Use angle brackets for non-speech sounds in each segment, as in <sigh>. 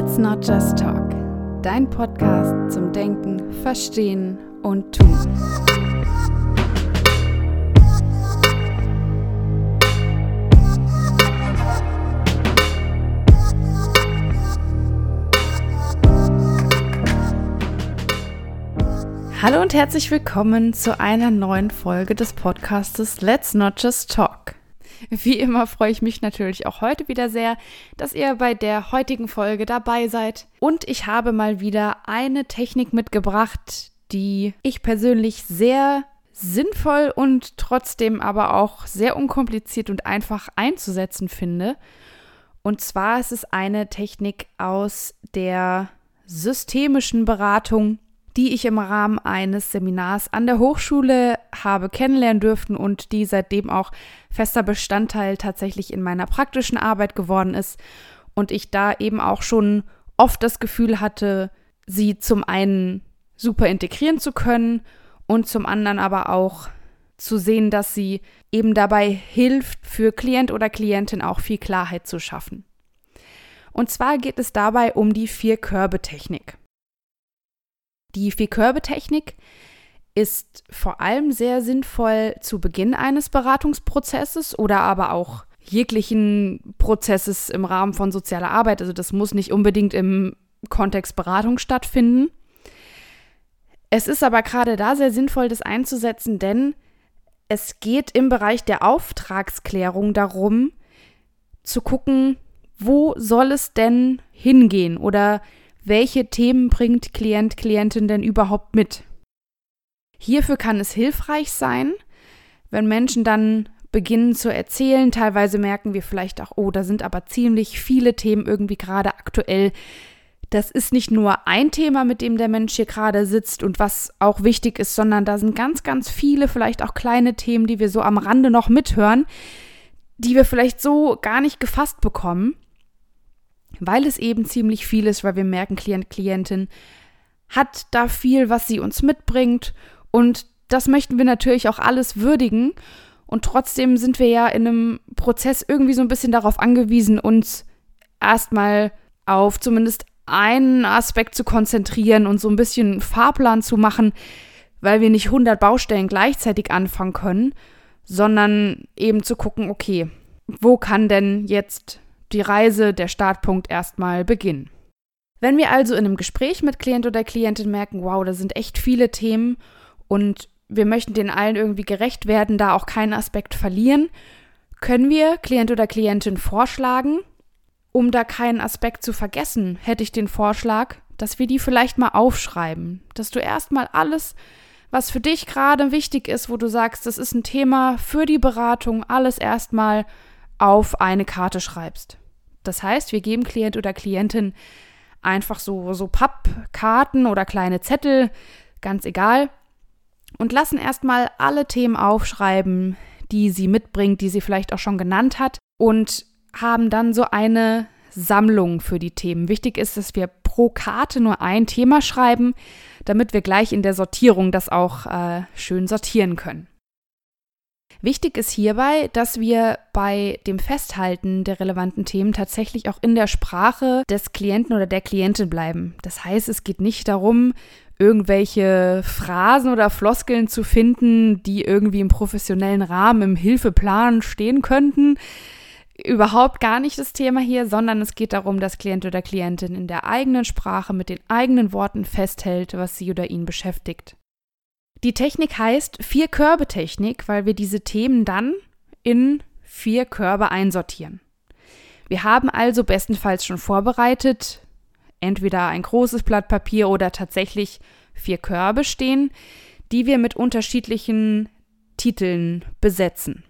Let's Not Just Talk, dein Podcast zum Denken, Verstehen und Tun. Hallo und herzlich willkommen zu einer neuen Folge des Podcastes Let's Not Just Talk. Wie immer freue ich mich natürlich auch heute wieder sehr, dass ihr bei der heutigen Folge dabei seid. Und ich habe mal wieder eine Technik mitgebracht, die ich persönlich sehr sinnvoll und trotzdem aber auch sehr unkompliziert und einfach einzusetzen finde. Und zwar ist es eine Technik aus der systemischen Beratung die ich im Rahmen eines Seminars an der Hochschule habe kennenlernen dürfen und die seitdem auch fester Bestandteil tatsächlich in meiner praktischen Arbeit geworden ist und ich da eben auch schon oft das Gefühl hatte, sie zum einen super integrieren zu können und zum anderen aber auch zu sehen, dass sie eben dabei hilft, für Klient oder Klientin auch viel Klarheit zu schaffen. Und zwar geht es dabei um die Vier-Körbe-Technik. Die Vier-Körbe-Technik ist vor allem sehr sinnvoll zu Beginn eines Beratungsprozesses oder aber auch jeglichen Prozesses im Rahmen von sozialer Arbeit. Also das muss nicht unbedingt im Kontext Beratung stattfinden. Es ist aber gerade da sehr sinnvoll, das einzusetzen, denn es geht im Bereich der Auftragsklärung darum, zu gucken, wo soll es denn hingehen oder welche Themen bringt Klient, Klientin denn überhaupt mit. Hierfür kann es hilfreich sein, wenn Menschen dann beginnen zu erzählen. Teilweise merken wir vielleicht auch, oh, da sind aber ziemlich viele Themen irgendwie gerade aktuell. Das ist nicht nur ein Thema, mit dem der Mensch hier gerade sitzt und was auch wichtig ist, sondern da sind ganz, ganz viele, vielleicht auch kleine Themen, die wir so am Rande noch mithören, die wir vielleicht so gar nicht gefasst bekommen weil es eben ziemlich viel ist, weil wir merken, Klient, Klientin hat da viel, was sie uns mitbringt und das möchten wir natürlich auch alles würdigen und trotzdem sind wir ja in einem Prozess irgendwie so ein bisschen darauf angewiesen, uns erstmal auf zumindest einen Aspekt zu konzentrieren und so ein bisschen Fahrplan zu machen, weil wir nicht 100 Baustellen gleichzeitig anfangen können, sondern eben zu gucken, okay, wo kann denn jetzt die Reise, der Startpunkt erstmal beginnen. Wenn wir also in einem Gespräch mit Klient oder Klientin merken, wow, da sind echt viele Themen und wir möchten den allen irgendwie gerecht werden, da auch keinen Aspekt verlieren, können wir Klient oder Klientin vorschlagen, um da keinen Aspekt zu vergessen, hätte ich den Vorschlag, dass wir die vielleicht mal aufschreiben, dass du erstmal alles, was für dich gerade wichtig ist, wo du sagst, das ist ein Thema für die Beratung, alles erstmal auf eine Karte schreibst. Das heißt, wir geben Klient oder Klientin einfach so, so Pappkarten oder kleine Zettel, ganz egal, und lassen erstmal alle Themen aufschreiben, die sie mitbringt, die sie vielleicht auch schon genannt hat, und haben dann so eine Sammlung für die Themen. Wichtig ist, dass wir pro Karte nur ein Thema schreiben, damit wir gleich in der Sortierung das auch äh, schön sortieren können. Wichtig ist hierbei, dass wir bei dem Festhalten der relevanten Themen tatsächlich auch in der Sprache des Klienten oder der Klientin bleiben. Das heißt, es geht nicht darum, irgendwelche Phrasen oder Floskeln zu finden, die irgendwie im professionellen Rahmen im Hilfeplan stehen könnten. Überhaupt gar nicht das Thema hier, sondern es geht darum, dass Klient oder Klientin in der eigenen Sprache mit den eigenen Worten festhält, was sie oder ihn beschäftigt. Die Technik heißt Vier-Körbe-Technik, weil wir diese Themen dann in vier Körbe einsortieren. Wir haben also bestenfalls schon vorbereitet, entweder ein großes Blatt Papier oder tatsächlich vier Körbe stehen, die wir mit unterschiedlichen Titeln besetzen.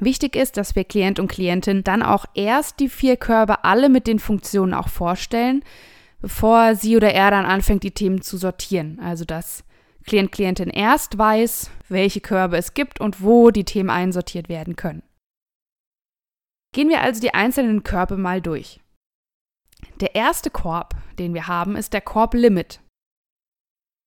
Wichtig ist, dass wir Klient und Klientin dann auch erst die vier Körbe alle mit den Funktionen auch vorstellen, bevor sie oder er dann anfängt, die Themen zu sortieren. Also dass Klient, Klientin erst weiß, welche Körbe es gibt und wo die Themen einsortiert werden können. Gehen wir also die einzelnen Körbe mal durch. Der erste Korb, den wir haben, ist der Korb Limit.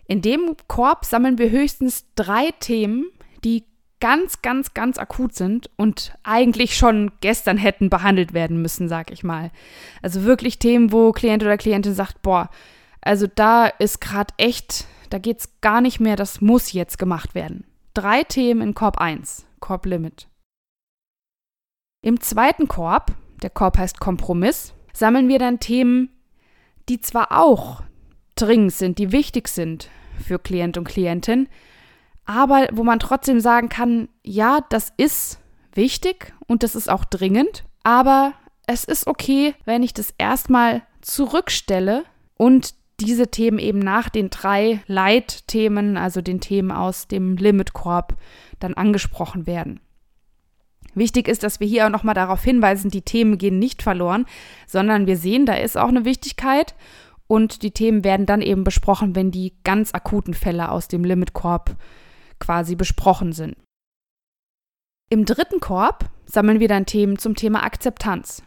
In dem Korb sammeln wir höchstens drei Themen, die ganz, ganz, ganz akut sind und eigentlich schon gestern hätten behandelt werden müssen, sag ich mal. Also wirklich Themen, wo Klient oder Klientin sagt, boah, also da ist gerade echt, da geht es gar nicht mehr, das muss jetzt gemacht werden. Drei Themen in Korb 1, Korb Limit. Im zweiten Korb, der Korb heißt Kompromiss, sammeln wir dann Themen, die zwar auch dringend sind, die wichtig sind für Klient und Klientin, aber wo man trotzdem sagen kann, ja, das ist wichtig und das ist auch dringend, aber es ist okay, wenn ich das erstmal zurückstelle und diese Themen eben nach den drei Leitthemen, also den Themen aus dem Limitkorb, dann angesprochen werden. Wichtig ist, dass wir hier auch nochmal darauf hinweisen, die Themen gehen nicht verloren, sondern wir sehen, da ist auch eine Wichtigkeit und die Themen werden dann eben besprochen, wenn die ganz akuten Fälle aus dem Limitkorb quasi besprochen sind. Im dritten Korb sammeln wir dann Themen zum Thema Akzeptanz.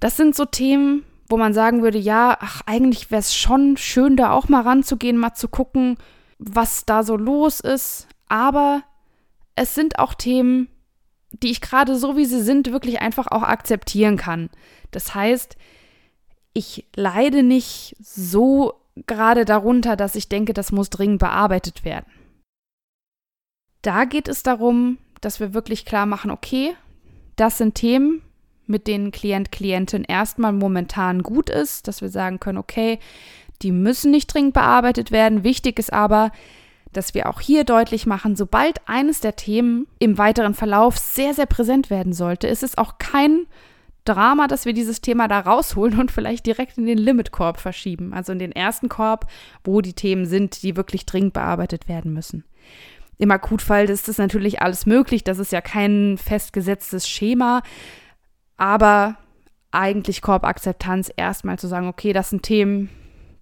Das sind so Themen, wo man sagen würde, ja, ach, eigentlich wäre es schon schön, da auch mal ranzugehen, mal zu gucken, was da so los ist. Aber es sind auch Themen, die ich gerade so wie sie sind, wirklich einfach auch akzeptieren kann. Das heißt, ich leide nicht so gerade darunter, dass ich denke, das muss dringend bearbeitet werden. Da geht es darum, dass wir wirklich klar machen, okay, das sind Themen, mit denen Klient, Klientin erstmal momentan gut ist, dass wir sagen können, okay, die müssen nicht dringend bearbeitet werden. Wichtig ist aber, dass wir auch hier deutlich machen, sobald eines der Themen im weiteren Verlauf sehr, sehr präsent werden sollte, ist es auch kein Drama, dass wir dieses Thema da rausholen und vielleicht direkt in den Limitkorb verschieben, also in den ersten Korb, wo die Themen sind, die wirklich dringend bearbeitet werden müssen. Im Akutfall ist das natürlich alles möglich, das ist ja kein festgesetztes Schema, aber eigentlich Korbakzeptanz erstmal zu sagen, okay, das sind Themen,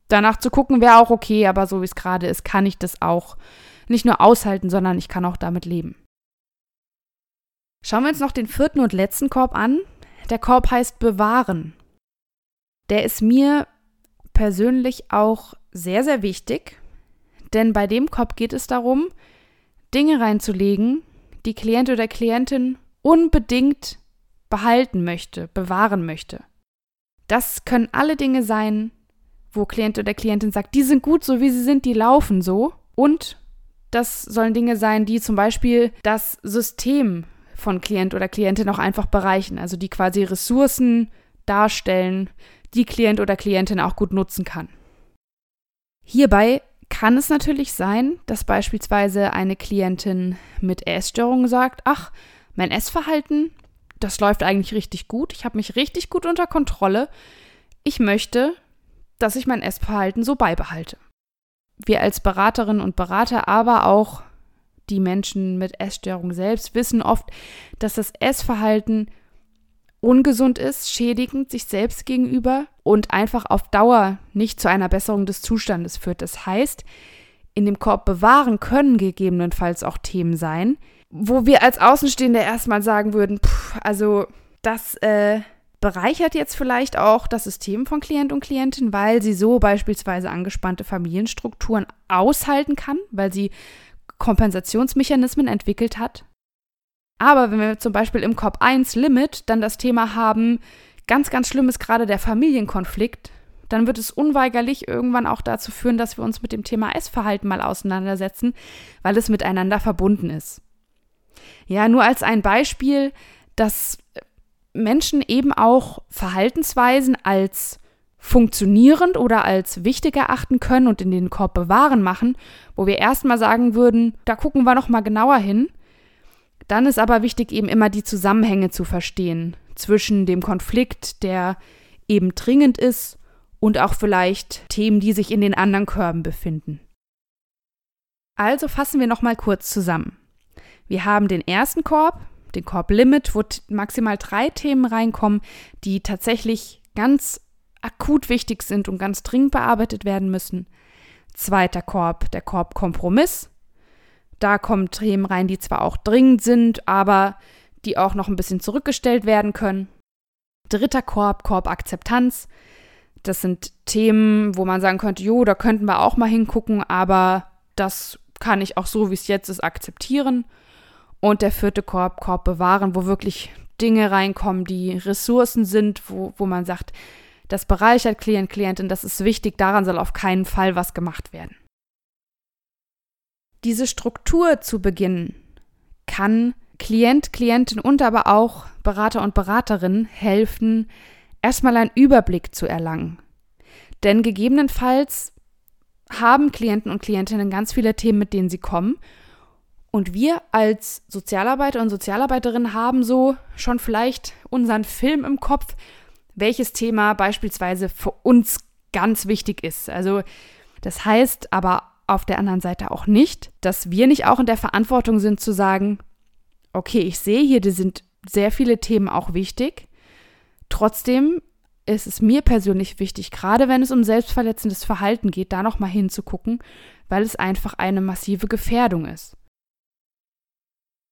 danach zu gucken wäre auch okay, aber so wie es gerade ist, kann ich das auch nicht nur aushalten, sondern ich kann auch damit leben. Schauen wir uns noch den vierten und letzten Korb an. Der Korb heißt Bewahren. Der ist mir persönlich auch sehr, sehr wichtig, denn bei dem Korb geht es darum, Dinge reinzulegen, die Klient oder Klientin unbedingt behalten möchte, bewahren möchte. Das können alle Dinge sein, wo Klient oder Klientin sagt, die sind gut, so wie sie sind, die laufen so. Und das sollen Dinge sein, die zum Beispiel das System von Klient oder Klientin auch einfach bereichen, also die quasi Ressourcen darstellen, die Klient oder Klientin auch gut nutzen kann. Hierbei kann es natürlich sein, dass beispielsweise eine Klientin mit Essstörungen sagt, ach, mein Essverhalten, das läuft eigentlich richtig gut, ich habe mich richtig gut unter Kontrolle, ich möchte, dass ich mein Essverhalten so beibehalte. Wir als Beraterinnen und Berater, aber auch die Menschen mit Essstörung selbst wissen oft, dass das Essverhalten ungesund ist, schädigend sich selbst gegenüber und einfach auf Dauer nicht zu einer Besserung des Zustandes führt. Das heißt, in dem Korb bewahren können gegebenenfalls auch Themen sein, wo wir als Außenstehende erstmal sagen würden, pff, also das äh, bereichert jetzt vielleicht auch das System von Klient und Klientin, weil sie so beispielsweise angespannte Familienstrukturen aushalten kann, weil sie Kompensationsmechanismen entwickelt hat. Aber wenn wir zum Beispiel im Korb 1 Limit dann das Thema haben, ganz, ganz schlimm ist gerade der Familienkonflikt, dann wird es unweigerlich irgendwann auch dazu führen, dass wir uns mit dem Thema Essverhalten mal auseinandersetzen, weil es miteinander verbunden ist. Ja, nur als ein Beispiel, dass Menschen eben auch Verhaltensweisen als funktionierend oder als wichtig erachten können und in den Korb bewahren machen, wo wir erstmal sagen würden, da gucken wir noch mal genauer hin. Dann ist aber wichtig eben immer die Zusammenhänge zu verstehen zwischen dem Konflikt, der eben dringend ist und auch vielleicht Themen, die sich in den anderen Körben befinden. Also fassen wir noch mal kurz zusammen. Wir haben den ersten Korb, den Korb Limit, wo maximal drei Themen reinkommen, die tatsächlich ganz akut wichtig sind und ganz dringend bearbeitet werden müssen. Zweiter Korb, der Korb Kompromiss. Da kommen Themen rein, die zwar auch dringend sind, aber die auch noch ein bisschen zurückgestellt werden können. Dritter Korb, Korb Akzeptanz. Das sind Themen, wo man sagen könnte, jo, da könnten wir auch mal hingucken, aber das kann ich auch so, wie es jetzt ist, akzeptieren. Und der vierte Korb, Korb bewahren, wo wirklich Dinge reinkommen, die Ressourcen sind, wo, wo man sagt, das bereichert Klient, Klientin, das ist wichtig, daran soll auf keinen Fall was gemacht werden. Diese Struktur zu beginnen kann Klient, Klientin und aber auch Berater und Beraterin helfen, erstmal einen Überblick zu erlangen. Denn gegebenenfalls haben Klienten und Klientinnen ganz viele Themen, mit denen sie kommen. Und wir als Sozialarbeiter und Sozialarbeiterinnen haben so schon vielleicht unseren Film im Kopf, welches Thema beispielsweise für uns ganz wichtig ist. Also das heißt aber auf der anderen Seite auch nicht, dass wir nicht auch in der Verantwortung sind zu sagen, okay, ich sehe hier, die sind sehr viele Themen auch wichtig. Trotzdem ist es mir persönlich wichtig, gerade wenn es um selbstverletzendes Verhalten geht, da nochmal hinzugucken, weil es einfach eine massive Gefährdung ist.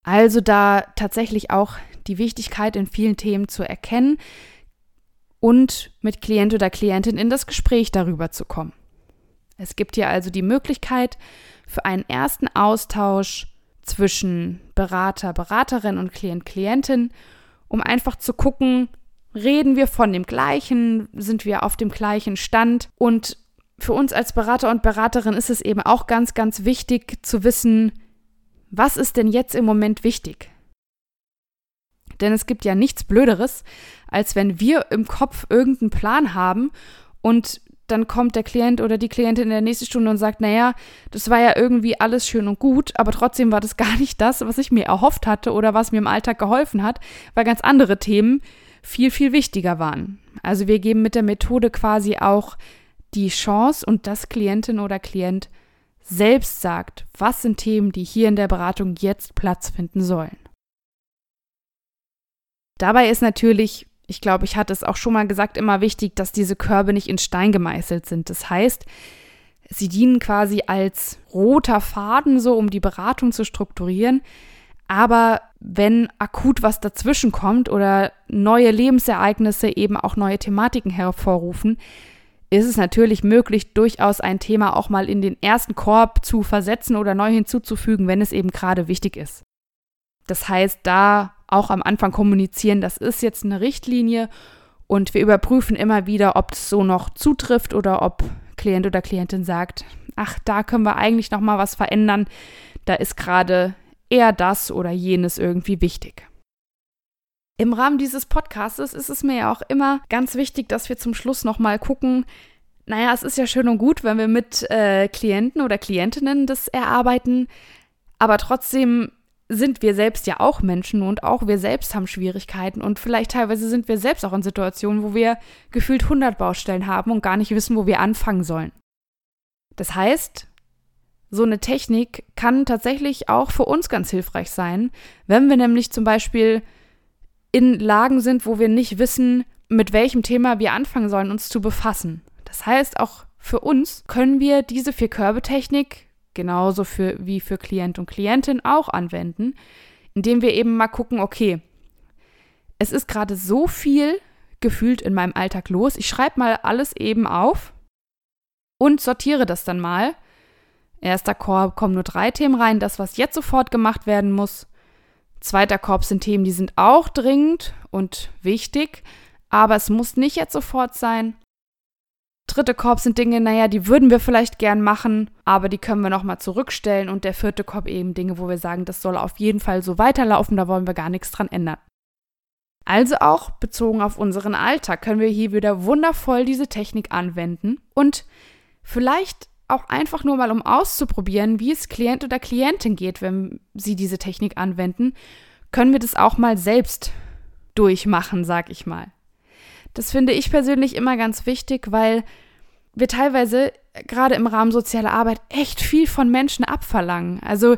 Also da tatsächlich auch die Wichtigkeit in vielen Themen zu erkennen und mit Klient oder Klientin in das Gespräch darüber zu kommen. Es gibt hier also die Möglichkeit für einen ersten Austausch zwischen Berater, Beraterin und Klient, Klientin, um einfach zu gucken, reden wir von dem gleichen, sind wir auf dem gleichen Stand und für uns als Berater und Beraterin ist es eben auch ganz, ganz wichtig zu wissen, was ist denn jetzt im Moment wichtig? Denn es gibt ja nichts Blöderes, als wenn wir im Kopf irgendeinen Plan haben und dann kommt der Klient oder die Klientin in der nächsten Stunde und sagt, naja, das war ja irgendwie alles schön und gut, aber trotzdem war das <laughs> gar nicht das, was ich mir erhofft hatte oder was mir im Alltag geholfen hat, weil ganz andere Themen viel, viel wichtiger waren. Also wir geben mit der Methode quasi auch die Chance und das Klientin oder Klient selbst sagt, was sind Themen, die hier in der Beratung jetzt Platz finden sollen. Dabei ist natürlich ich glaube, ich hatte es auch schon mal gesagt, immer wichtig, dass diese Körbe nicht in Stein gemeißelt sind. Das heißt, sie dienen quasi als roter Faden, so um die Beratung zu strukturieren. Aber wenn akut was dazwischen kommt oder neue Lebensereignisse eben auch neue Thematiken hervorrufen, ist es natürlich möglich, durchaus ein Thema auch mal in den ersten Korb zu versetzen oder neu hinzuzufügen, wenn es eben gerade wichtig ist. Das heißt, da auch am Anfang kommunizieren, das ist jetzt eine Richtlinie und wir überprüfen immer wieder, ob es so noch zutrifft oder ob Klient oder Klientin sagt, ach, da können wir eigentlich noch mal was verändern. Da ist gerade eher das oder jenes irgendwie wichtig. Im Rahmen dieses Podcasts ist es mir ja auch immer ganz wichtig, dass wir zum Schluss noch mal gucken, naja, es ist ja schön und gut, wenn wir mit äh, Klienten oder Klientinnen das erarbeiten, aber trotzdem sind wir selbst ja auch Menschen und auch wir selbst haben Schwierigkeiten und vielleicht teilweise sind wir selbst auch in Situationen, wo wir gefühlt 100 Baustellen haben und gar nicht wissen, wo wir anfangen sollen. Das heißt, so eine Technik kann tatsächlich auch für uns ganz hilfreich sein, wenn wir nämlich zum Beispiel in Lagen sind, wo wir nicht wissen, mit welchem Thema wir anfangen sollen, uns zu befassen. Das heißt, auch für uns können wir diese Vier-Körbe-Technik genauso für, wie für Klient und Klientin auch anwenden, indem wir eben mal gucken, okay, es ist gerade so viel gefühlt in meinem Alltag los. Ich schreibe mal alles eben auf und sortiere das dann mal. Erster Korb kommen nur drei Themen rein, das, was jetzt sofort gemacht werden muss. Zweiter Korb sind Themen, die sind auch dringend und wichtig, aber es muss nicht jetzt sofort sein. Dritte Korb sind Dinge, naja, die würden wir vielleicht gern machen, aber die können wir nochmal zurückstellen. Und der vierte Korb eben Dinge, wo wir sagen, das soll auf jeden Fall so weiterlaufen, da wollen wir gar nichts dran ändern. Also auch bezogen auf unseren Alltag können wir hier wieder wundervoll diese Technik anwenden und vielleicht auch einfach nur mal, um auszuprobieren, wie es Klient oder Klientin geht, wenn sie diese Technik anwenden, können wir das auch mal selbst durchmachen, sag ich mal. Das finde ich persönlich immer ganz wichtig, weil wir teilweise gerade im Rahmen sozialer Arbeit echt viel von Menschen abverlangen. Also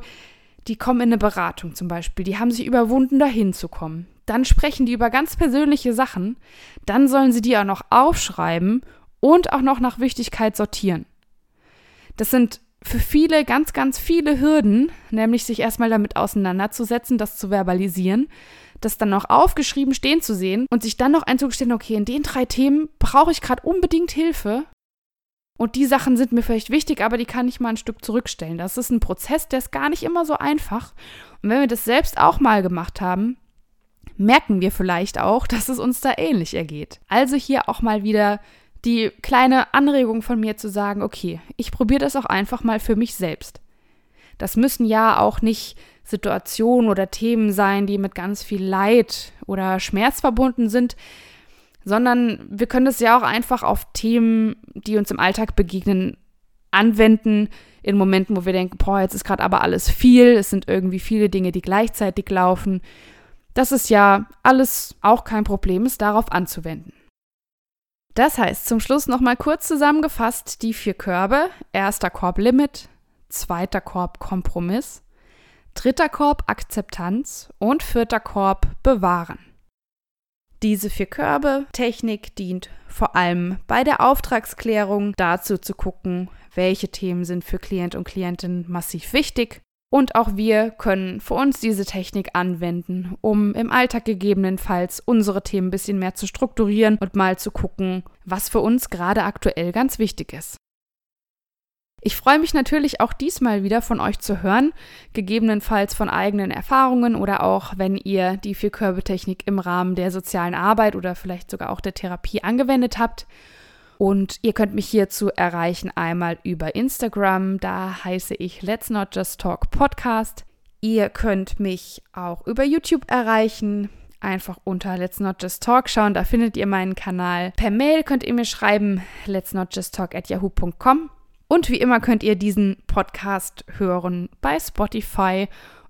die kommen in eine Beratung zum Beispiel, die haben sich überwunden, dahin zu kommen. Dann sprechen die über ganz persönliche Sachen, dann sollen sie die auch noch aufschreiben und auch noch nach Wichtigkeit sortieren. Das sind für viele ganz, ganz viele Hürden, nämlich sich erstmal damit auseinanderzusetzen, das zu verbalisieren, das dann noch aufgeschrieben stehen zu sehen und sich dann noch einzugestehen, okay, in den drei Themen brauche ich gerade unbedingt Hilfe. Und die Sachen sind mir vielleicht wichtig, aber die kann ich mal ein Stück zurückstellen. Das ist ein Prozess, der ist gar nicht immer so einfach. Und wenn wir das selbst auch mal gemacht haben, merken wir vielleicht auch, <laughs> dass es uns da ähnlich ergeht. Also hier auch mal wieder die kleine Anregung von mir zu sagen, okay, ich probiere das auch einfach mal für mich selbst. Das müssen ja auch nicht Situationen oder Themen sein, die mit ganz viel Leid oder Schmerz verbunden sind, sondern wir können das ja auch einfach auf Themen, die uns im Alltag begegnen, anwenden, in Momenten, wo wir denken, boah, jetzt ist gerade aber alles viel, es sind irgendwie viele Dinge, die gleichzeitig laufen. Das ist ja alles auch kein Problem, es darauf anzuwenden. Das heißt, zum Schluss nochmal kurz zusammengefasst die vier Körbe. Erster Korb Limit, zweiter Korb Kompromiss, dritter Korb Akzeptanz und vierter Korb Bewahren. Diese vier Körbe Technik dient vor allem bei der Auftragsklärung dazu zu gucken, welche Themen sind für Klient und Klientin massiv wichtig. Und auch wir können für uns diese Technik anwenden, um im Alltag gegebenenfalls unsere Themen ein bisschen mehr zu strukturieren und mal zu gucken, was für uns gerade aktuell ganz wichtig ist. Ich freue mich natürlich auch diesmal wieder von euch zu hören, gegebenenfalls von eigenen Erfahrungen oder auch, wenn ihr die Vierkörbe-Technik im Rahmen der sozialen Arbeit oder vielleicht sogar auch der Therapie angewendet habt. Und ihr könnt mich hierzu erreichen einmal über Instagram, da heiße ich Let's Not Just Talk Podcast. Ihr könnt mich auch über YouTube erreichen einfach unter Let's Not Just Talk schauen. Da findet ihr meinen Kanal. Per Mail könnt ihr mir schreiben, let's not just talk at yahoo.com. Und wie immer könnt ihr diesen Podcast hören bei Spotify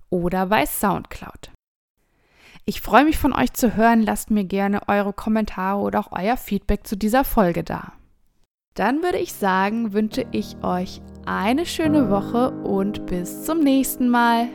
oder bei SoundCloud. Ich freue mich von euch zu hören. Lasst mir gerne eure Kommentare oder auch euer Feedback zu dieser Folge da. Dann würde ich sagen, wünsche ich euch eine schöne Woche und bis zum nächsten Mal.